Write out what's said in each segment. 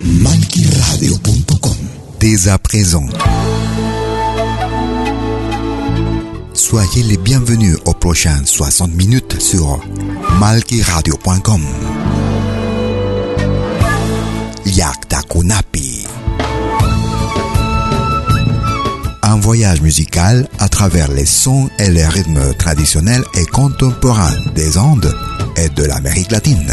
Malquiradio.com Dès à présent. Soyez les bienvenus aux prochaines 60 minutes sur malquiradio.com. Yakta Kunapi. Un voyage musical à travers les sons et les rythmes traditionnels et contemporains des Andes et de l'Amérique latine.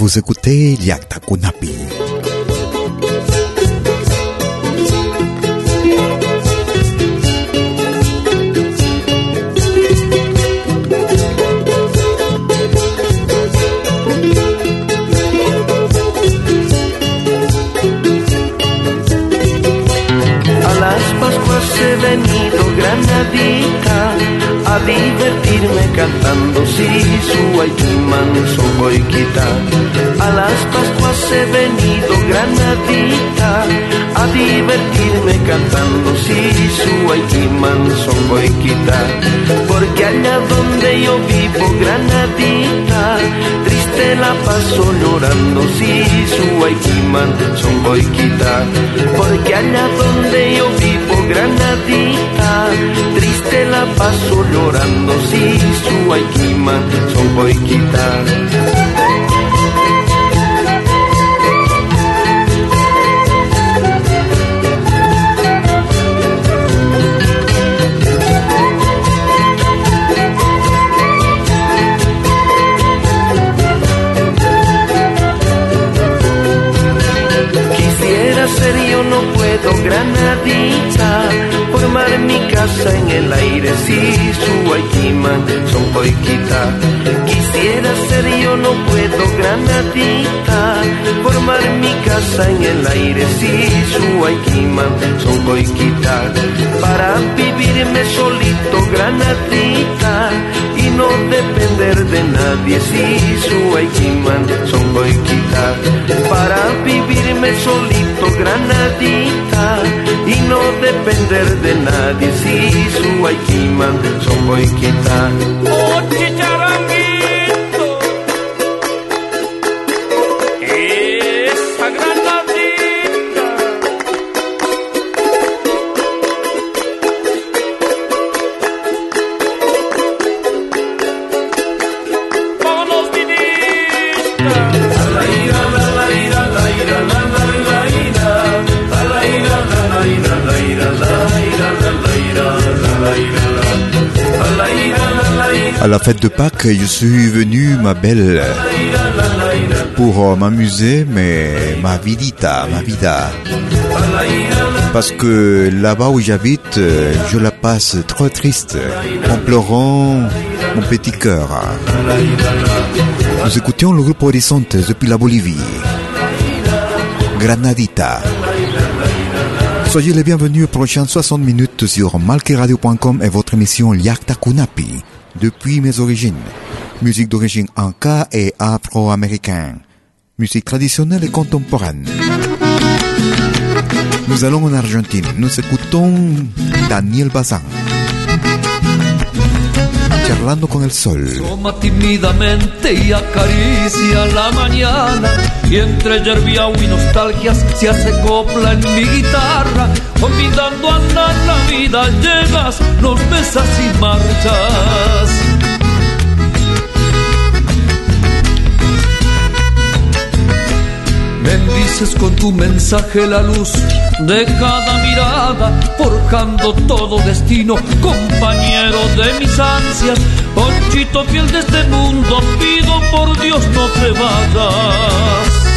Vous écoutez Yakta Kunapi. He venido granadita a divertirme cantando si su Aikiman son boiquita. A las Pascuas he venido granadita a divertirme cantando si su Aikiman son boiquita. Porque allá donde yo vivo granadita, triste la paso llorando si su Aikiman son boiquita. Porque allá donde yo vivo granadita, triste la paso llorando si su Aikiman son boiquita. Casa en el aire si su Aikiman son boiquita Quisiera ser yo no puedo granadita formar mi casa en el aire si su Aikiman son boiquita para vivirme solito granadita no depender de nadie. Si su Aikiman son boiquita para vivirme solito granadita. Y no depender de nadie. Si su Aikiman son boiquita À la fête de Pâques, je suis venu, ma belle, pour euh, m'amuser, mais ma vidita, ma vida. Parce que là-bas où j'habite, euh, je la passe trop triste, en pleurant mon petit cœur. Nous écoutions le groupe Horizonte depuis la Bolivie. Granadita. Soyez les bienvenus aux prochaines 60 minutes sur malqueradio.com et votre émission Liakta Kunapi, depuis mes origines. Musique d'origine anka et afro-américaine. Musique traditionnelle et contemporaine. Nous allons en Argentine. Nous écoutons Daniel Bazán. Charlando con el sol. Toma tímidamente y acaricia la mañana. Y entre yerbiao y nostalgias se hace copla en mi guitarra. Olvidando a la, vida llegas, nos besas y marchas Me dices con tu mensaje la luz de cada mirada, forjando todo destino, compañero de mis ansias, ponchito fiel de este mundo, pido por Dios no te vayas.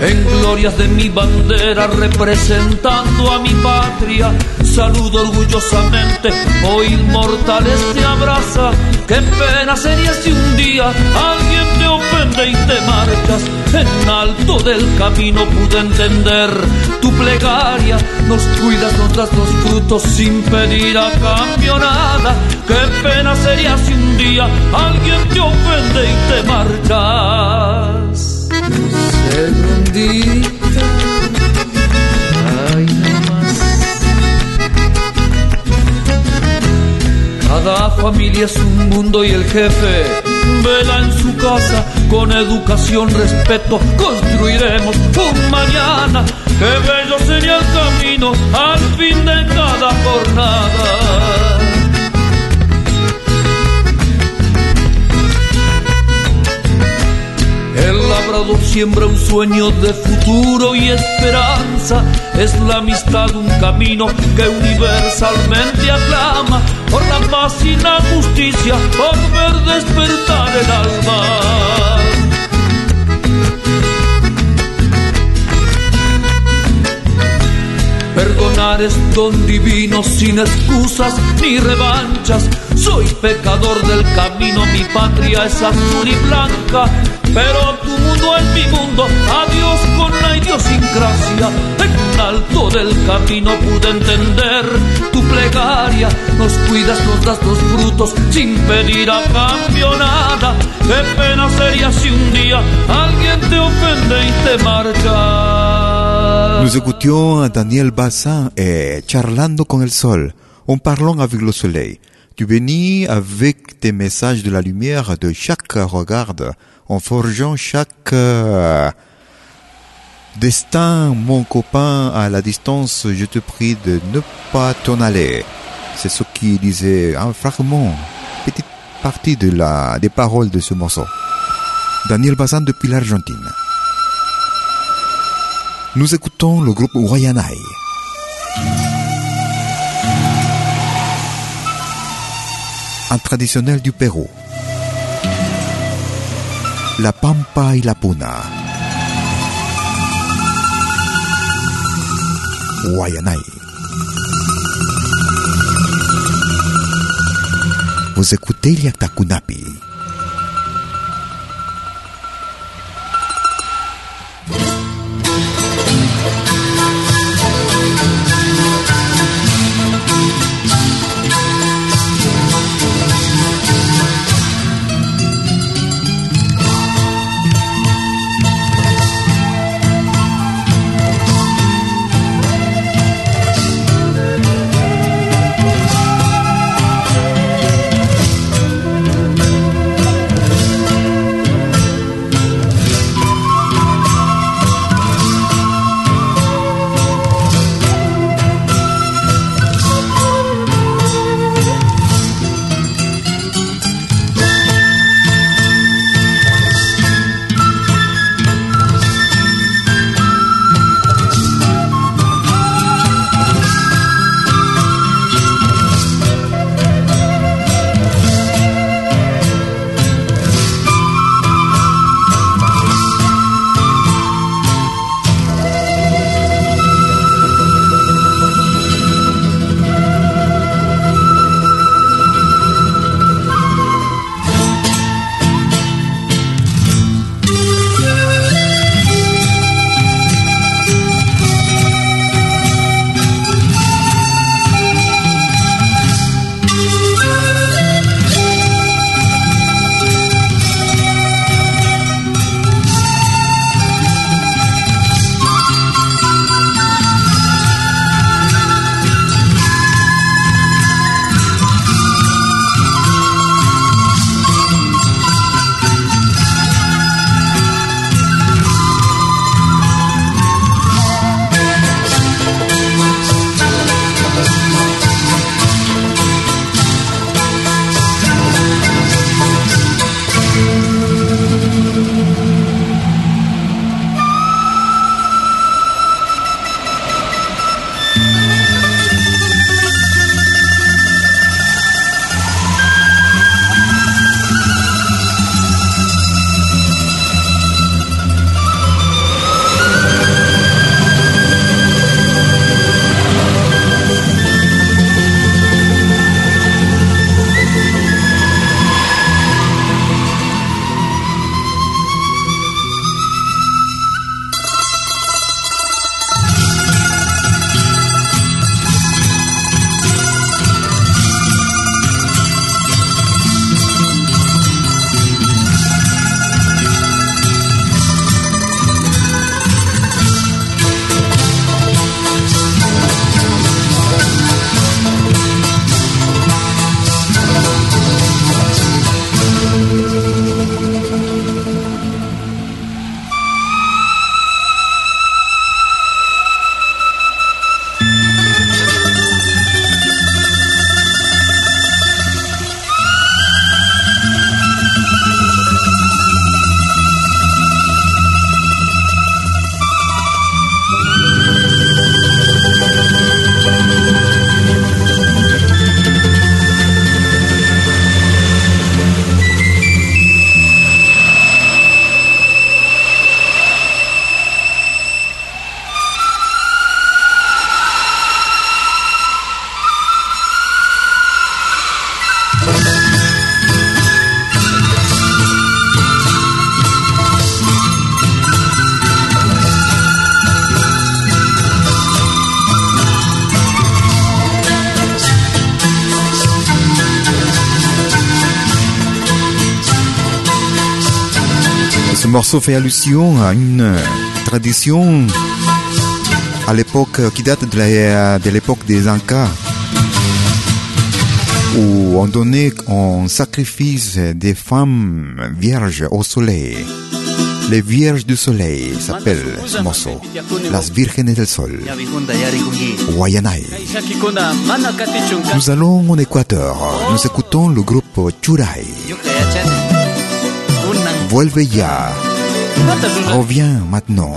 En glorias de mi bandera representando a mi patria. Saludo orgullosamente, hoy inmortales te abraza. Qué pena sería si un día alguien te ofende y te marchas. En alto del camino pude entender tu plegaria. Nos cuidas, nos das los frutos sin pedir a cambio nada. Qué pena sería si un día alguien te ofende y te marchas segundita. Ay, más. Cada familia es un mundo y el jefe vela en su casa. Con educación, respeto, construiremos un mañana. Qué bello sería el camino al fin de cada jornada. Siembra un sueño de futuro y esperanza. Es la amistad un camino que universalmente aclama por la paz y la justicia, por ver despertar el alma. Perdonar es don divino sin excusas ni revanchas. Soy pecador del camino, mi patria es azul y blanca pero mundo es mi mundo, adiós con la idiosincrasia. En alto del camino pude entender tu plegaria, nos cuidas, nos das los frutos sin pedir a cambio nada. Qué pena sería si un día alguien te ofende y te marcha. Nous écoutions Daniel Bassin et Charlando con el sol, on parlant avec le soleil. Tu bénis avec tes messages de la lumière de chaque regard en forgeant chaque euh, destin, mon copain, à la distance, je te prie de ne pas t'en aller. C'est ce qui disait un fragment, petite partie des paroles de ce morceau. Daniel Bazan depuis l'Argentine. Nous écoutons le groupe Wayanai. Un traditionnel du Pérou. La Pampa y la Puna. Guayanay. Vous écoutez morceau fait allusion à une tradition à l'époque qui date de l'époque des Incas où on donnait en sacrifice des femmes vierges au soleil. Les Vierges du Soleil s'appelle ce morceau. Las Vírgenes del Sol. Guayanay. Nous allons en Équateur. Nous écoutons le groupe Churay. Vuelve ya. Reviens maintenant.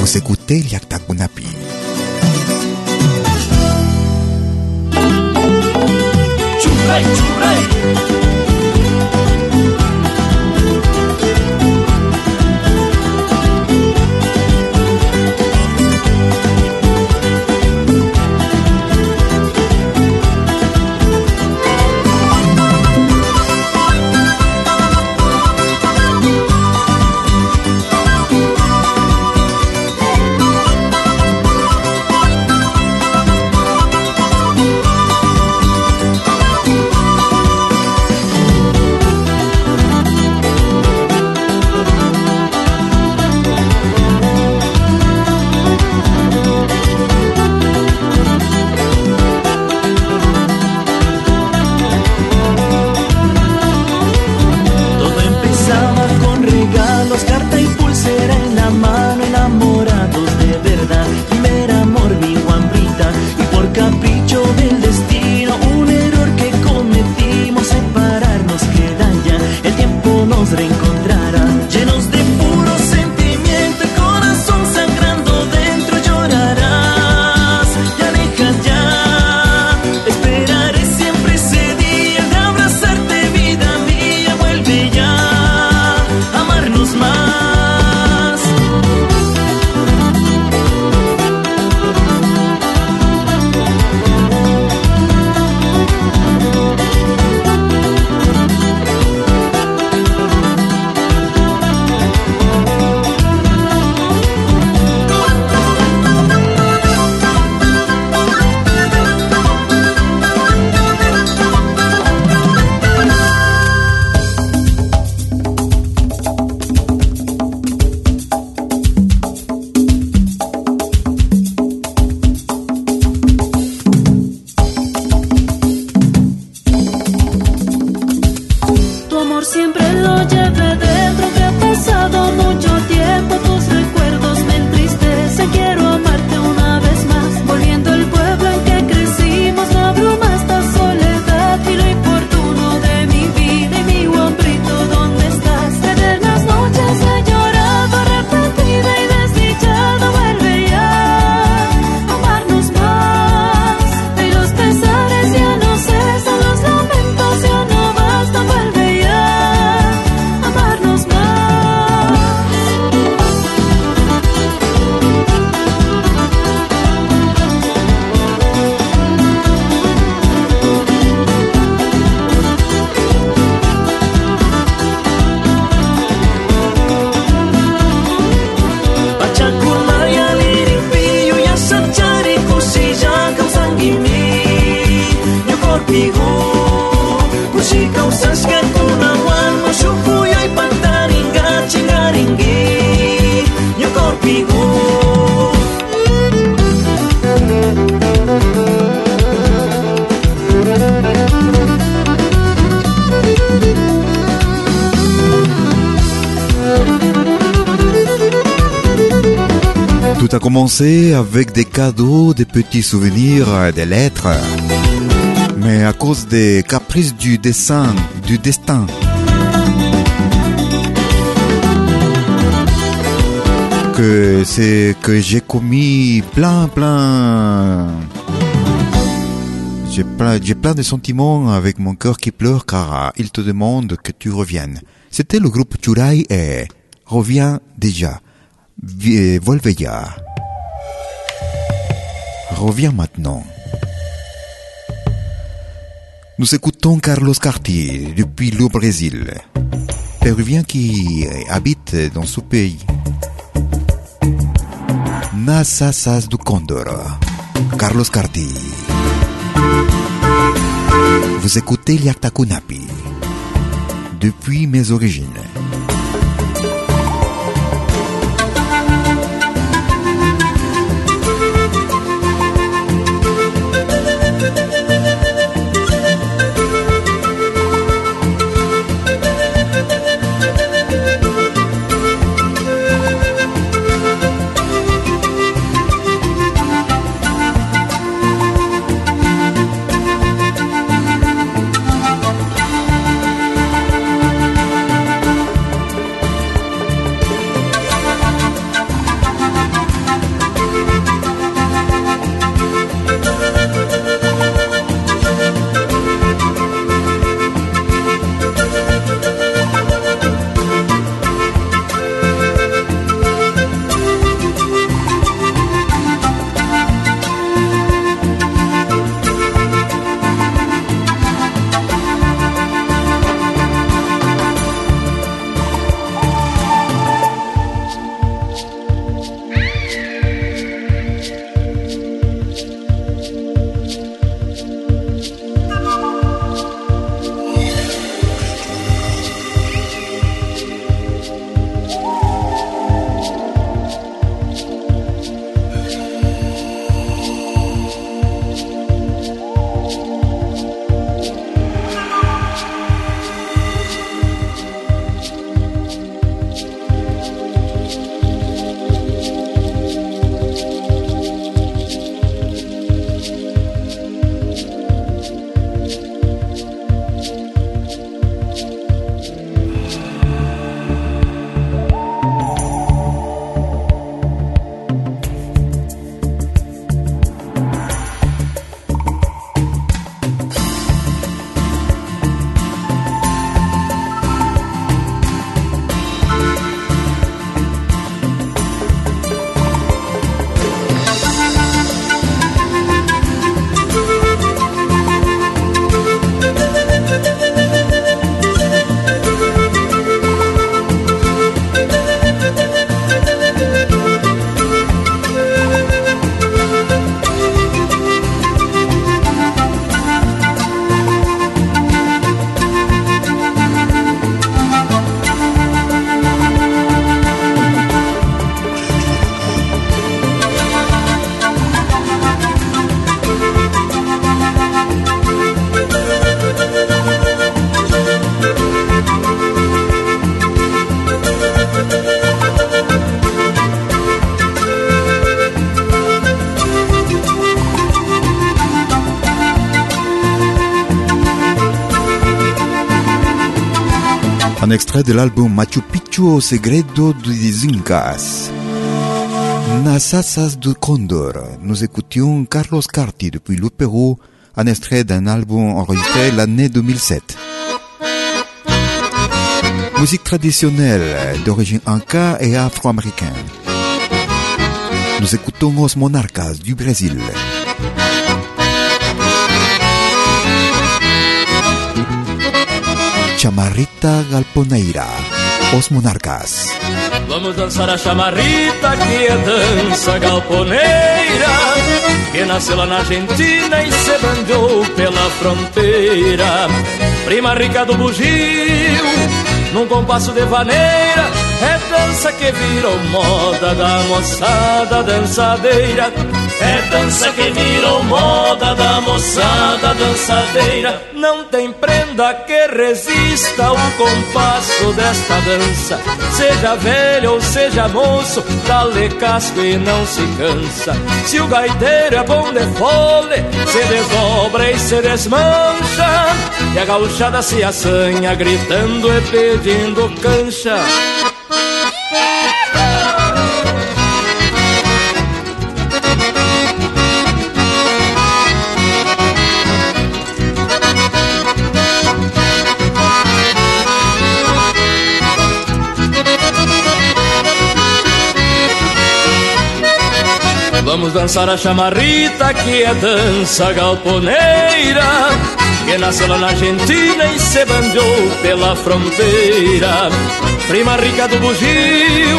Vous écoutez Yaktakunapi. Churay, churay. my a commencé avec des cadeaux, des petits souvenirs, des lettres. Mais à cause des caprices du dessin, du destin, que c'est que j'ai commis plein, plein. J'ai plein, j'ai plein de sentiments avec mon cœur qui pleure car il te demande que tu reviennes. C'était le groupe Churai et Reviens déjà. Volve ya. Reviens maintenant. Nous écoutons Carlos Cartier depuis le Brésil, péruvien qui habite dans ce pays. Nasasas du Condor, Carlos Cartier. Vous écoutez Liaktakunapi. Kunapi. depuis mes origines. De l'album Machu Picchu au Segredo des Incas. Nasasas de Condor. Nous écoutions Carlos Carti depuis le Pérou, un extrait d'un album enregistré l'année 2007. Musique traditionnelle d'origine inca et afro-américaine. Nous écoutons Os Monarcas du Brésil. Chamarrita Galponeira, Os Monarcas. Vamos dançar a chamarrita que é dança galponeira Que nasceu lá na Argentina e se bandeou pela fronteira. Prima rica do bugio, num compasso de vaneira É dança que virou moda da moçada dançadeira é dança que virou moda da moçada dançadeira. Não tem prenda que resista ao compasso desta dança. Seja velho ou seja moço, dá-lhe casco e não se cansa. Se o gaiteiro é bom de fole, se desdobra e se desmancha. E a gauchada se assanha, gritando e pedindo cancha. Vamos dançar a chamarrita que é dança galponeira Que nasceu lá na Argentina e se bandeou pela fronteira Prima rica do bugio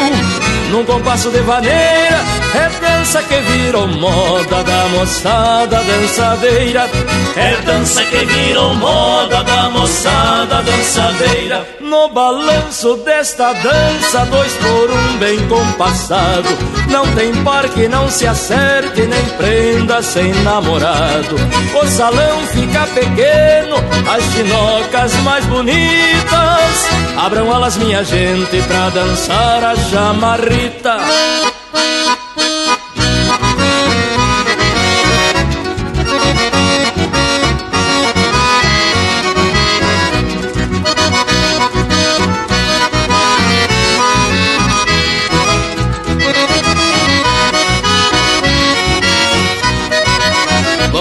num compasso de vaneira. É dança que virou moda da moçada dançadeira. É dança que virou moda da moçada dançadeira. No balanço desta dança, dois por um bem compassado. Não tem par que não se acerte, nem prenda sem namorado. O salão fica pequeno, as chinocas mais bonitas. Abram alas, minha gente, pra dançar a chamarrita.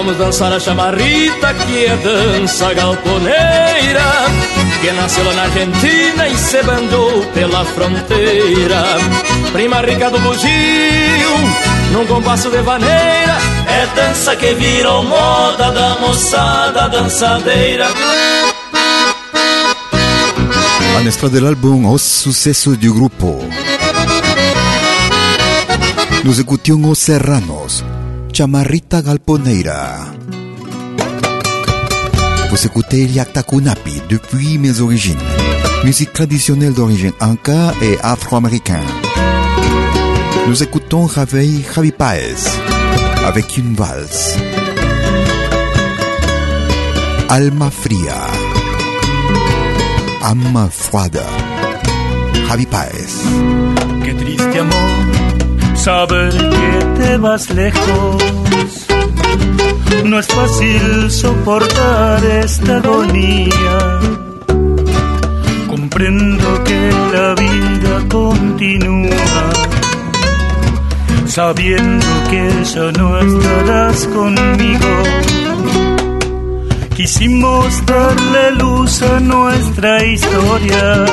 Vamos dançar a chamarrita que é dança galponeira Que nasceu lá na Argentina e se bandou pela fronteira. Prima rica do bugio, num compasso de vaneira É dança que virou moda da moçada dançadeira. A nuestra del álbum Os Sucesos du Grupo. Nous écoutions Os Serranos, Chamarrita Galponeira. Vous écoutez Yakta Kunapi depuis mes origines. Musique traditionnelle d'origine anka et afro-américaine. Nous écoutons Javi, Javi Paez avec une valse. Alma Fría. Alma Fuada. Javi Paez. Qué triste amor, saber que te vas lejos. No es fácil soportar esta agonía. Comprendo que la vida continúa, sabiendo que ya no estarás conmigo. Quisimos darle luz a nuestra historia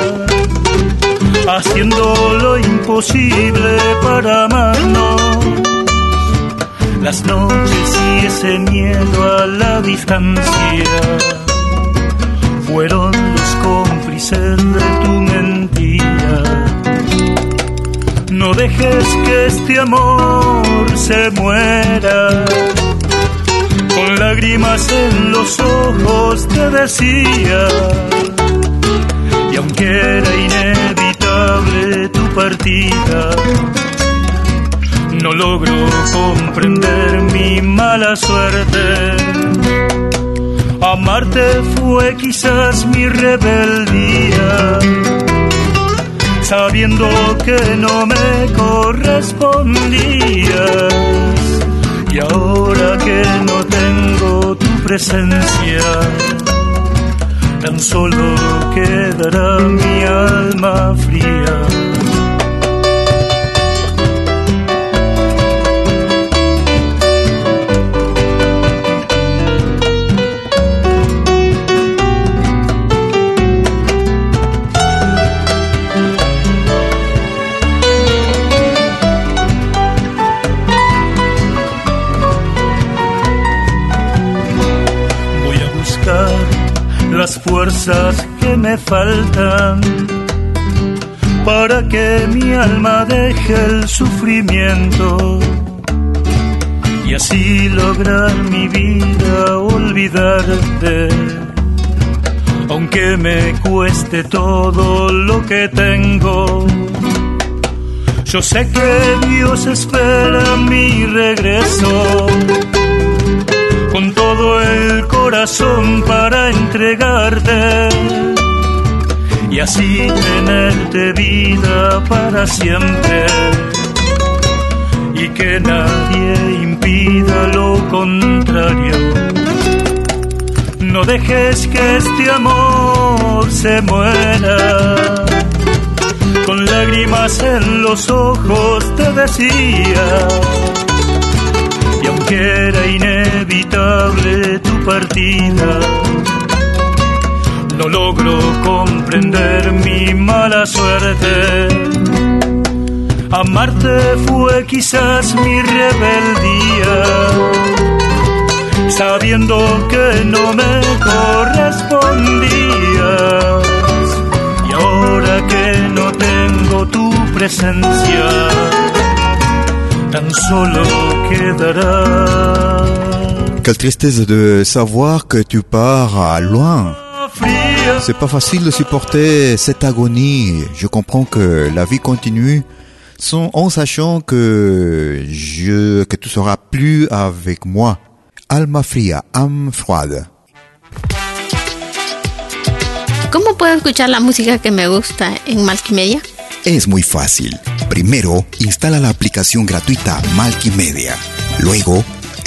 haciendo lo imposible para amarnos. Las noches y ese miedo a la distancia fueron los cómplices de tu mentira. No dejes que este amor se muera. Con lágrimas en los ojos te decía, y aunque era inevitable tu partida, no logro comprender mi mala suerte. Amarte fue quizás mi rebeldía, sabiendo que no me correspondías. Y ahora que no tengo tu presencia, tan solo quedará mi alma fría. Fuerzas que me faltan para que mi alma deje el sufrimiento y así lograr mi vida olvidarte. Aunque me cueste todo lo que tengo, yo sé que Dios espera mi regreso con todo el corazón para entregarte y así tenerte vida para siempre y que nadie impida lo contrario. No dejes que este amor se muera. Con lágrimas en los ojos te decía y aunque era inevitable tu partida, no logro comprender mi mala suerte. Amarte fue quizás mi rebeldía, sabiendo que no me correspondías. Y ahora que no tengo tu presencia, solo quedará. Quelle tristesse de savoir que tu pars loin. C'est pas facile de supporter cette agonie. Je comprends que la vie continue sans, en sachant que je, que tu seras plus avec moi. Alma fría, âme froide. ¿Cómo puedo escuchar la música que me gusta en Multimedia? Es muy fácil. Primero, instala la aplicación gratuita Multimedia. Luego,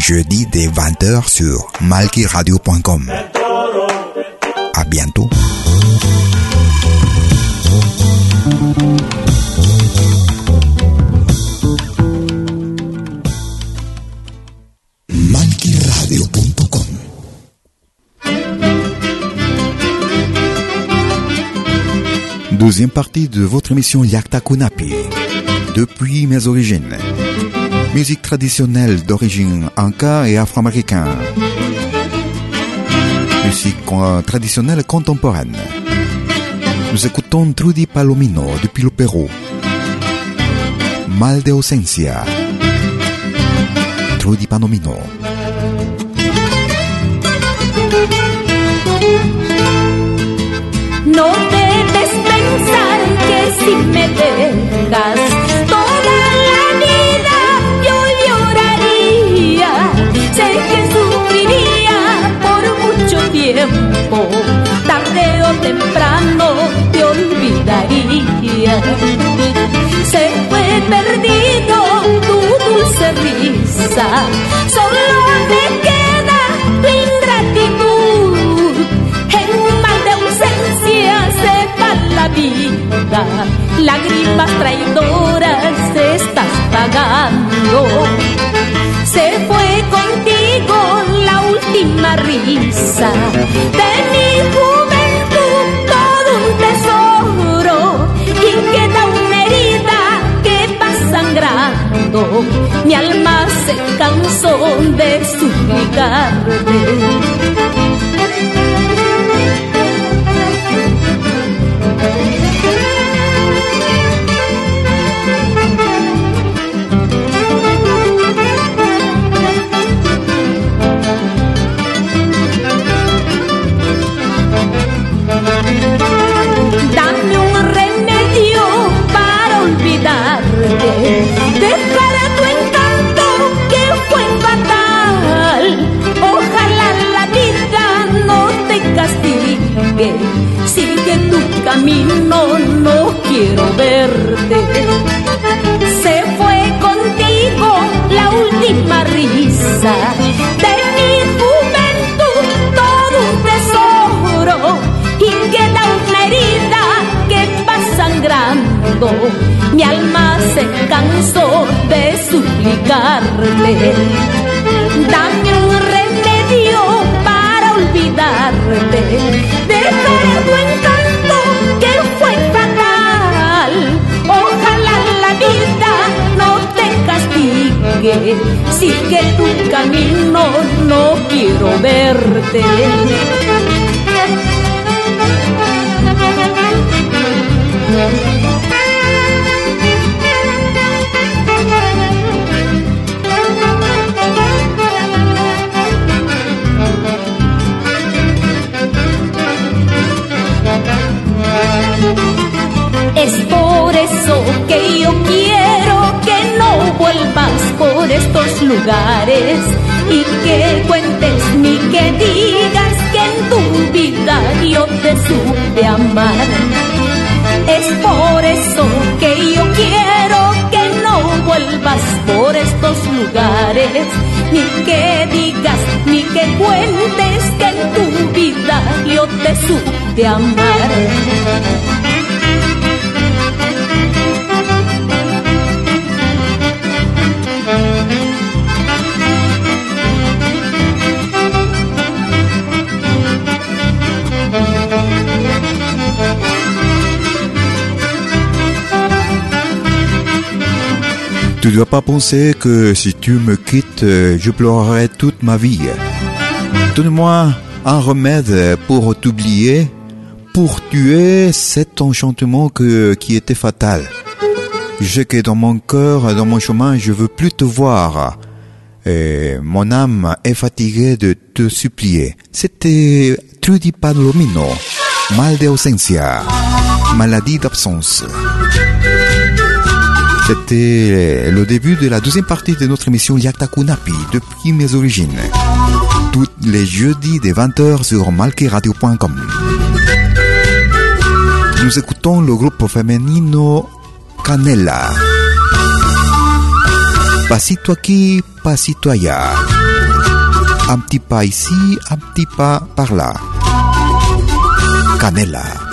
jeudi dès 20h sur malkiradio.com. À bientôt. Deuxième partie de votre émission Yakta Kunapi. Depuis mes origines. Musique traditionnelle d'origine inca et afro-américain. Musique traditionnelle contemporaine. Nous écoutons Trudy Palomino depuis le Pérou. Mal de ausencia. Trudy Palomino. Tarde o temprano te olvidaría. Se fue perdido tu dulce risa, solo me queda tu ingratitud. En mal de ausencia se va la vida, lágrimas traidoras estás pagando. Se fue contigo la última risa de mi juventud, todo un tesoro y queda una herida que va sangrando. Mi alma se cansó de suplicarte. Mi alma se cansó de suplicarte. Dame un remedio para olvidarte. Dejar tu encanto que fue fatal. Ojalá la vida no te castigue. Sigue tu camino, no quiero verte. Por estos lugares y que cuentes ni que digas que en tu vida yo te supe amar. Es por eso que yo quiero que no vuelvas por estos lugares, ni que digas, ni que cuentes que en tu vida yo te supe amar. Tu dois pas penser que si tu me quittes, je pleurerai toute ma vie. Donne-moi un remède pour t'oublier, pour tuer cet enchantement qui était fatal. Je sais que dans mon cœur, dans mon chemin, je veux plus te voir. Et mon âme est fatiguée de te supplier. C'était Trudy Palomino mal de ausencia, maladie d'absence. C'était le début de la deuxième partie de notre émission Yaktakunapi depuis mes origines. Tous les jeudis des 20h sur malkiradio.com. Nous écoutons le groupe féminin Canela. Pasito aquí, pasito allá. Un petit pas ici, un petit pas par là. Canela.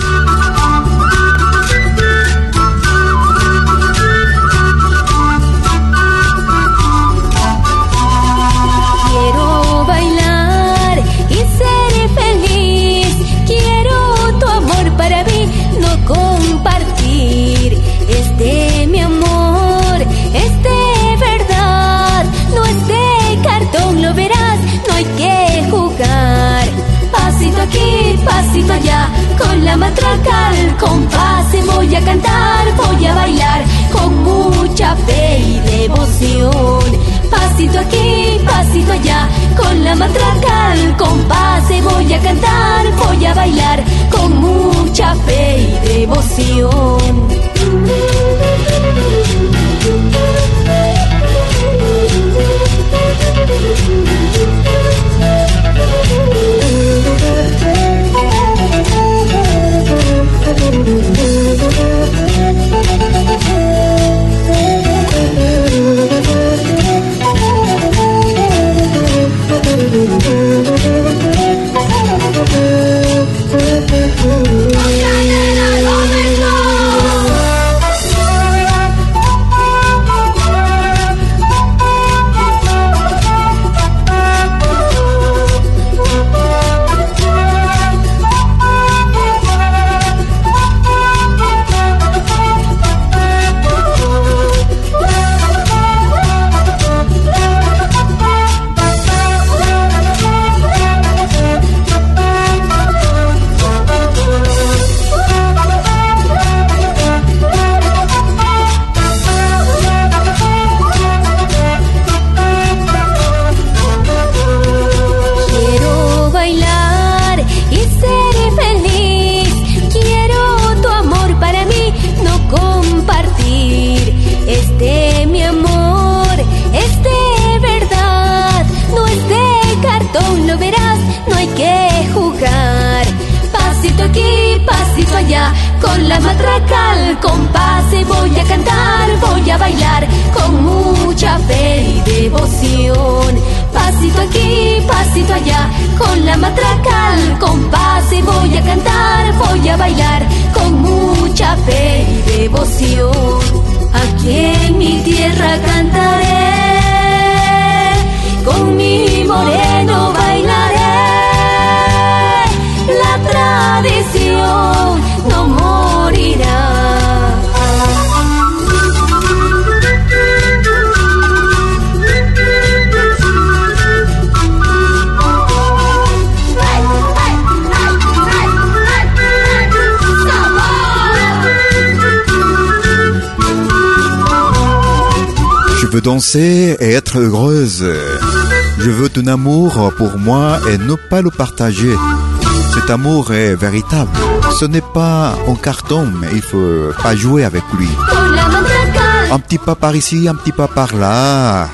Pasito allá, con la matraca al compás voy a cantar, voy a bailar con mucha fe y devoción. Pasito aquí, pasito allá, con la matraca al compás voy a cantar, voy a bailar con mucha fe y devoción. Thank you. Et être heureuse. Je veux ton amour pour moi et ne pas le partager. Cet amour est véritable. Ce n'est pas en carton, mais il faut pas jouer avec lui. Un petit pas par ici, un petit pas par là.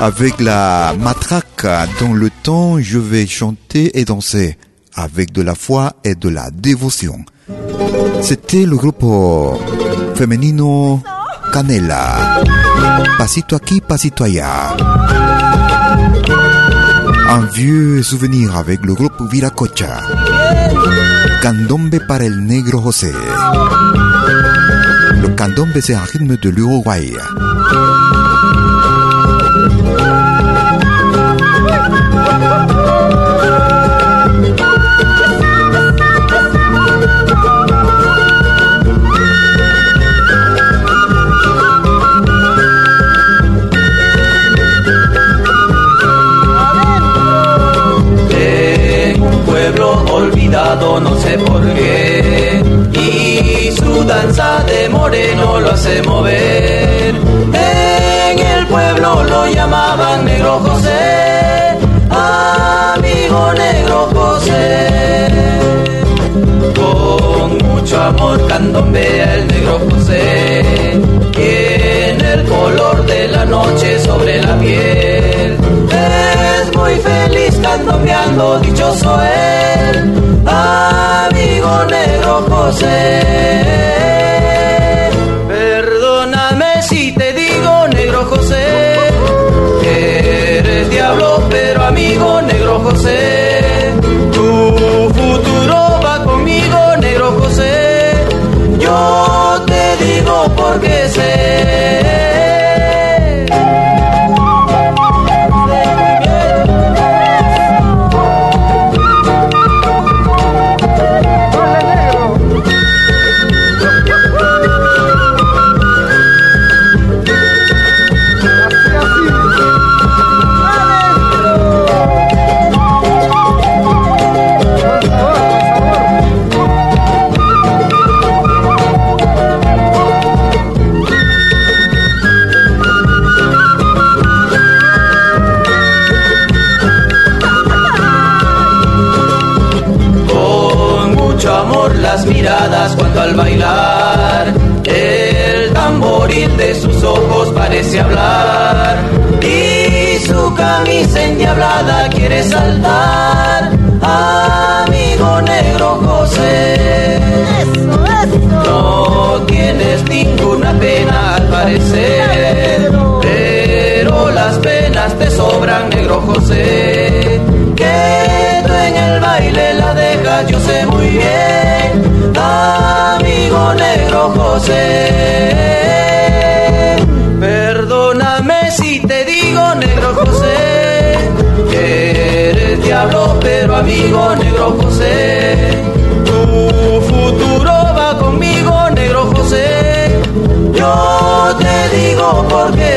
Avec la matraque, dans le temps, je vais chanter et danser. Avec de la foi et de la dévotion. C'était le groupe femenino Canela. Pasito aquí, pasito allá. Un vieux souvenir avec le groupe Viracocha. Candombe para el negro José. Le candombe c'est un rythme de l'Uruguay. No sé por qué. Y su danza de moreno lo hace mover. En el pueblo lo llamaban Negro José, amigo Negro José. candombea el negro José. Tiene el color de la noche sobre la piel. Es muy feliz candombeando, dichoso él, amigo negro José. Perdóname si te digo, negro José, que eres diablo, pero amigo negro José, tu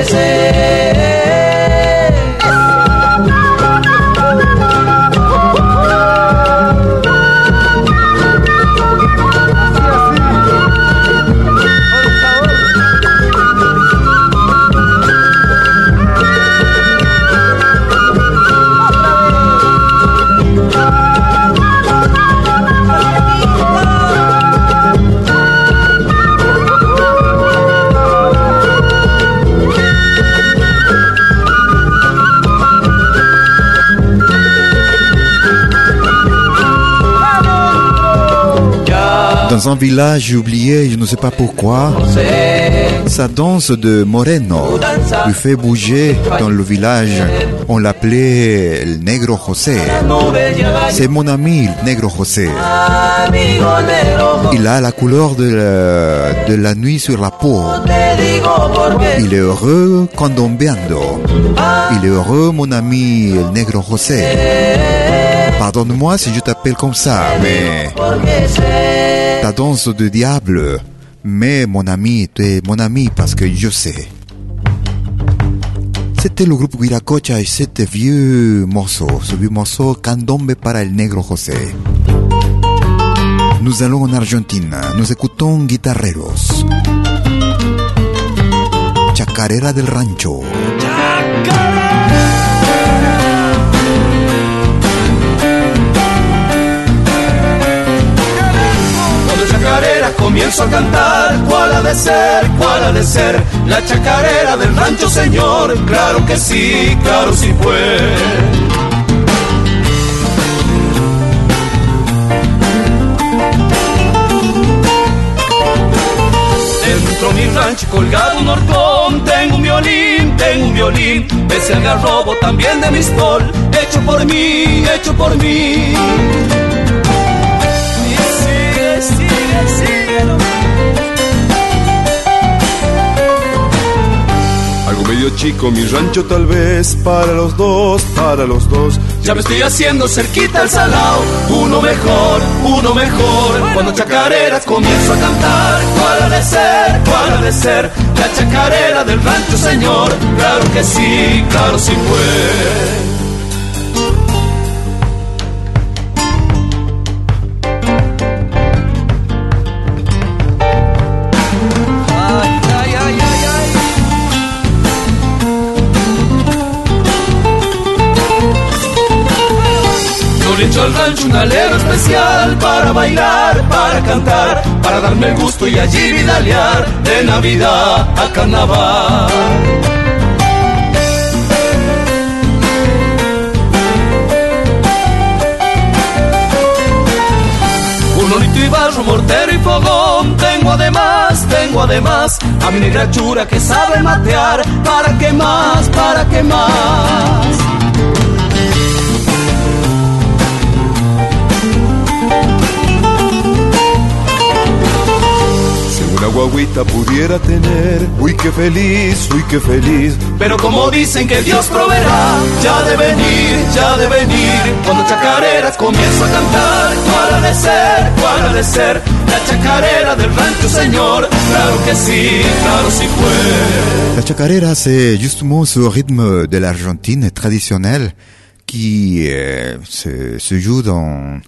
porque village oublié, je ne sais pas pourquoi, sa danse de Moreno lui fait bouger dans le village. On l'appelait el Negro José. C'est mon ami, el Negro José. Il a la couleur de la, de la nuit sur la peau. Il est heureux candombeando. Il est heureux, mon ami, el Negro José. Pardonne-moi si je t'appelle comme ça, mais ta danse de diable. Mais mon ami, tu es mon ami parce que je sais. C'était le groupe Guiracocha et c'était vieux morceau, ce vieux morceau Candombe para el Negro José. Nous allons en Argentine, nous écoutons Guitarreros. Chacarera del Rancho. Chacarera comienzo a cantar, ¿cuál ha de ser? ¿Cuál ha de ser? La chacarera del rancho, señor. Claro que sí, claro sí fue. Dentro mi rancho colgado un horcón, tengo un violín, tengo un violín, es el garrobo también de mi sol, hecho por mí, hecho por mí. Medio chico, mi rancho tal vez, para los dos, para los dos. Ya me estoy haciendo cerquita al salao, uno mejor, uno mejor. Cuando chacareras comienzo a cantar, ¿cuál ha de ser? ¿Cuál ha de ser? La chacarera del rancho, señor. Claro que sí, claro sí fue. Al rancho un alero especial para bailar, para cantar, para darme el gusto y allí vidalear de Navidad a Carnaval. Un y barro, mortero y fogón Tengo además, tengo además A mi negra chura que sabe matear ¿Para qué más, para qué más? Una guaguita pudiera tener. Uy, qué feliz, uy, qué feliz. Pero como dicen que Dios proveerá, ya de venir, ya de venir. Cuando chacareras comienzo a cantar, cuál ha de ser, cuál ha de ser. La chacarera del rancho, señor. Claro que sí, claro sí fue. La chacarera, c'est justement ce rythme de l'Argentine traditionnel qui euh, se, se, joue dans,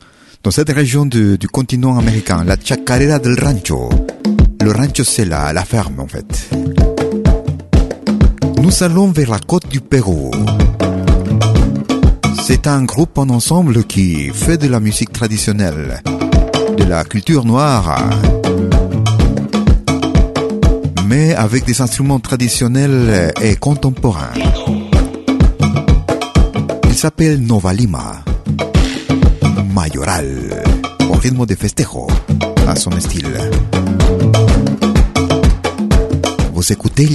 dans cette région de, du continent américain, la chacarera del rancho. Le rancho, c'est la, la ferme, en fait. Nous allons vers la côte du Pérou. C'est un groupe en ensemble qui fait de la musique traditionnelle, de la culture noire, mais avec des instruments traditionnels et contemporains. Il s'appelle Nova Lima, Mayoral, au rythme de festejo, à son style. Vous écoutez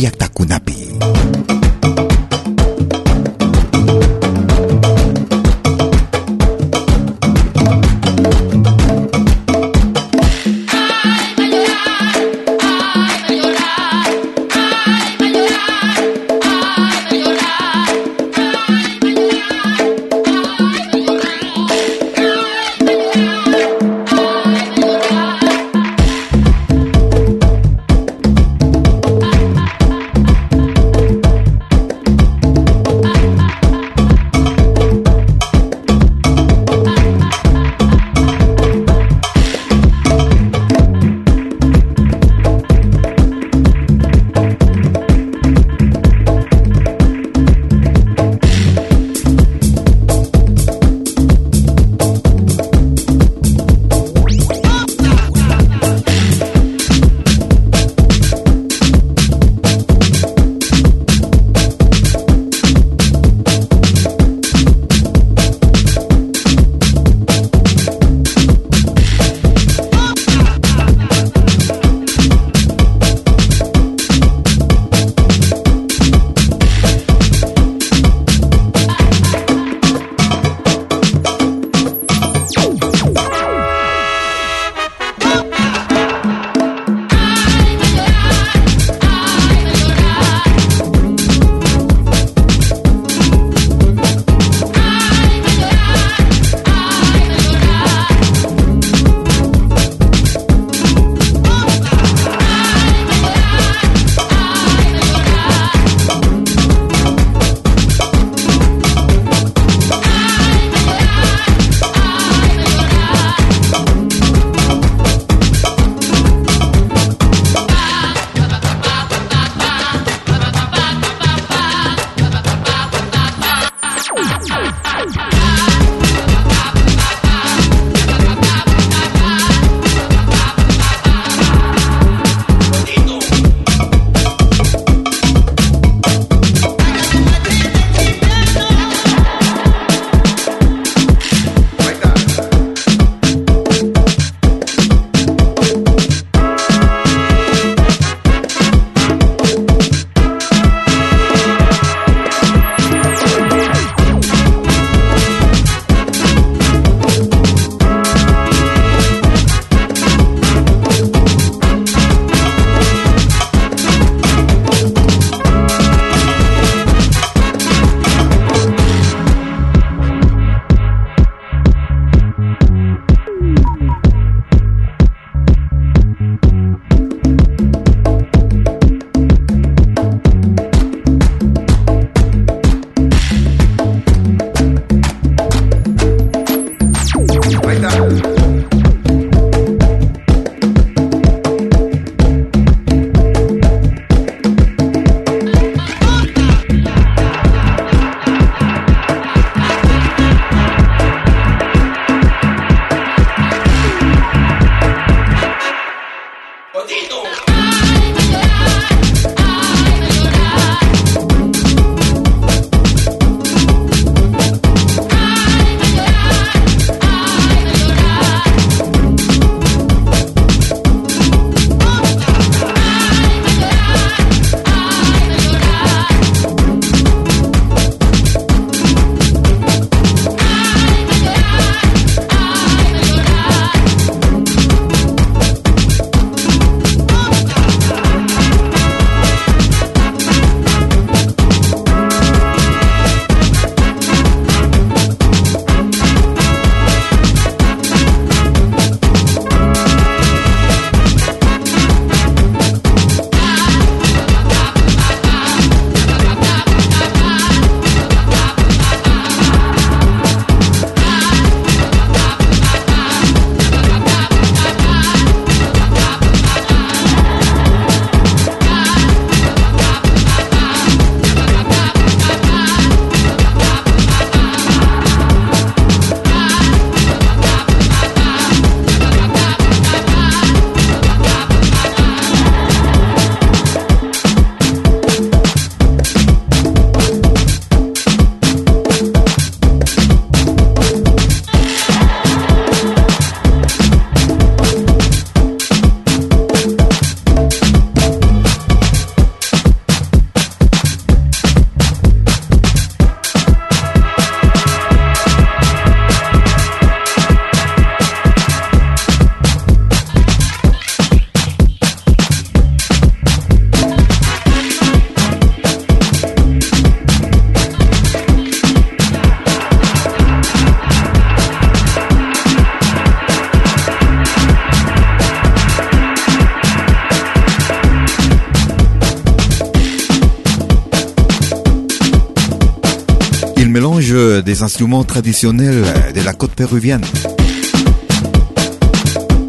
des instruments traditionnels de la côte péruvienne.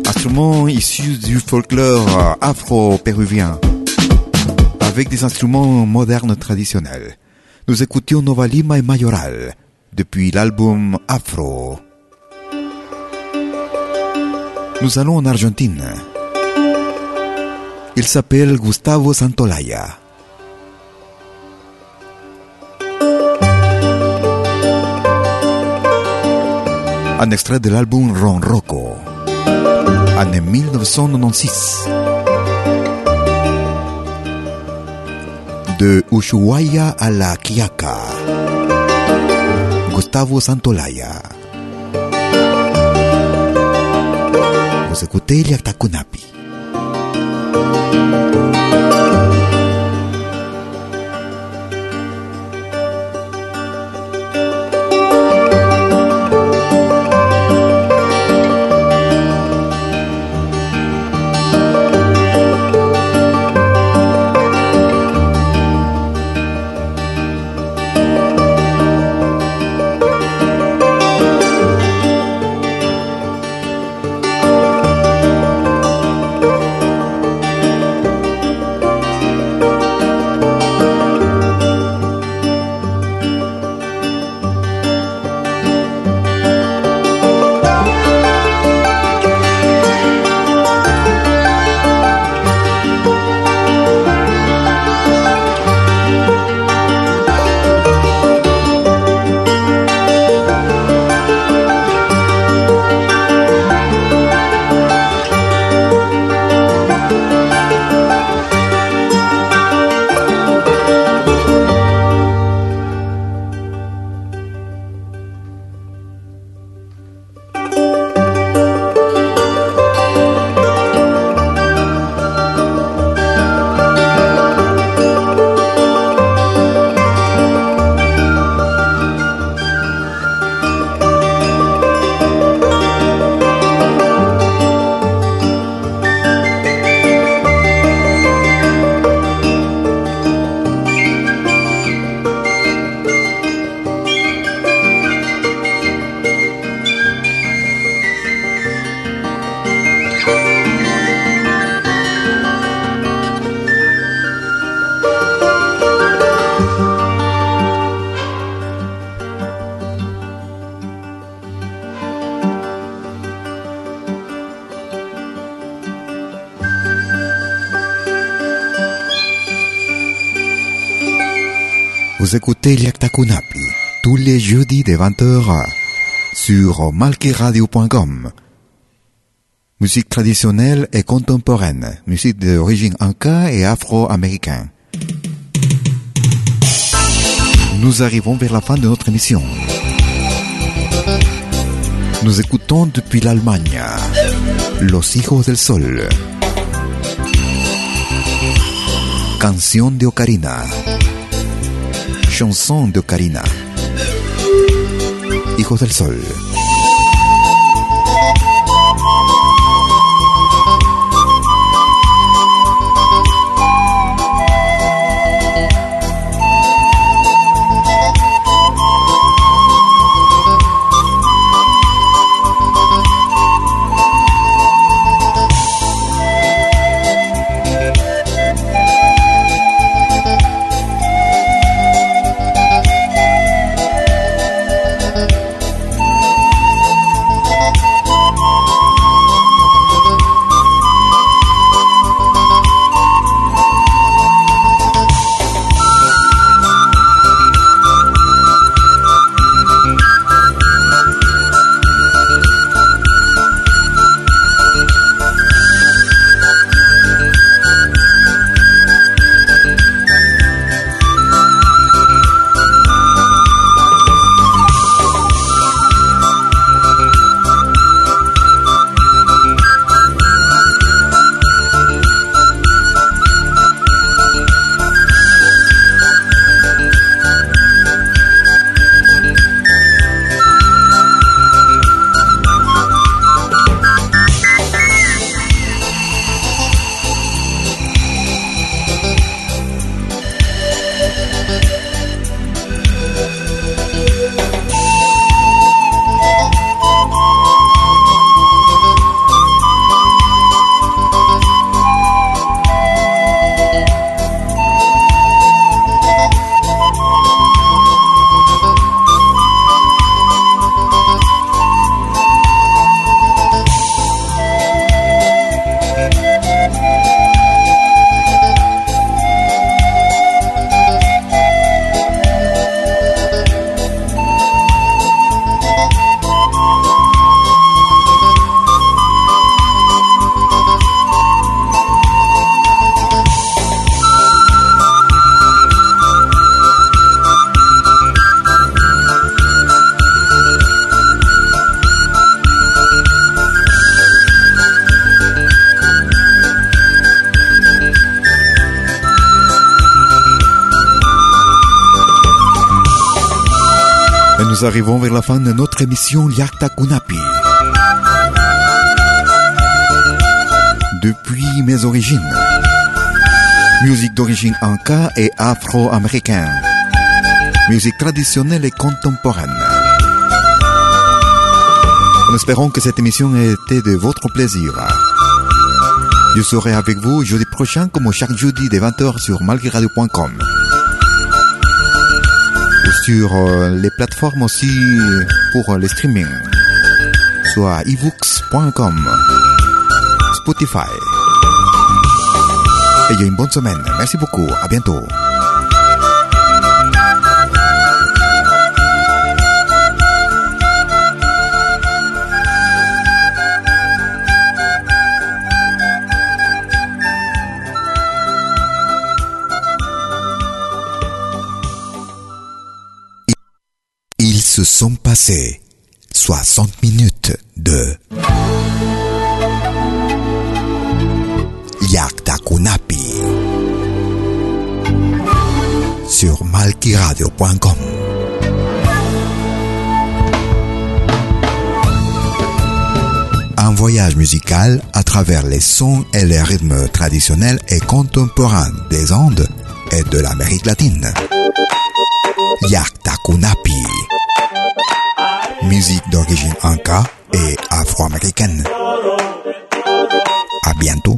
Instruments issus du folklore afro-péruvien, avec des instruments modernes traditionnels. Nous écoutions Nova Lima et Mayoral depuis l'album Afro. Nous allons en Argentine. Il s'appelle Gustavo Santolaya. Un extrait de l'album Ron Rocco, année 1996. De Ushuaia a la Quiaca, Gustavo Santolaya. Vous écoutez. Vous écoutez Liaktakunapi tous les jeudis de 20h sur malkiradio.com. Musique traditionnelle et contemporaine, musique d'origine inca et afro-américaine. Nous arrivons vers la fin de notre émission. Nous écoutons depuis l'Allemagne Los Hijos del Sol. Canción de Ocarina. Chanson de Ocarina. Hijos del Sol. Fin de notre émission Yakta Kunapi. Depuis mes origines. Musique d'origine anka et afro-américaine. Musique traditionnelle et contemporaine. En espérant que cette émission ait été de votre plaisir. Je serai avec vous jeudi prochain comme chaque jeudi de 20h sur malgriradio.com ou sur euh, les plateformes aussi pour les streaming soit ebooks.com Spotify. Et une bonne semaine. Merci beaucoup. À bientôt sont passés 60 minutes de Yakta Kunapi sur malkiradio.com. Un voyage musical à travers les sons et les rythmes traditionnels et contemporains des Andes et de l'Amérique latine. Yakta Kunapi. Musique d'origine inca et afro-américaine. À bientôt.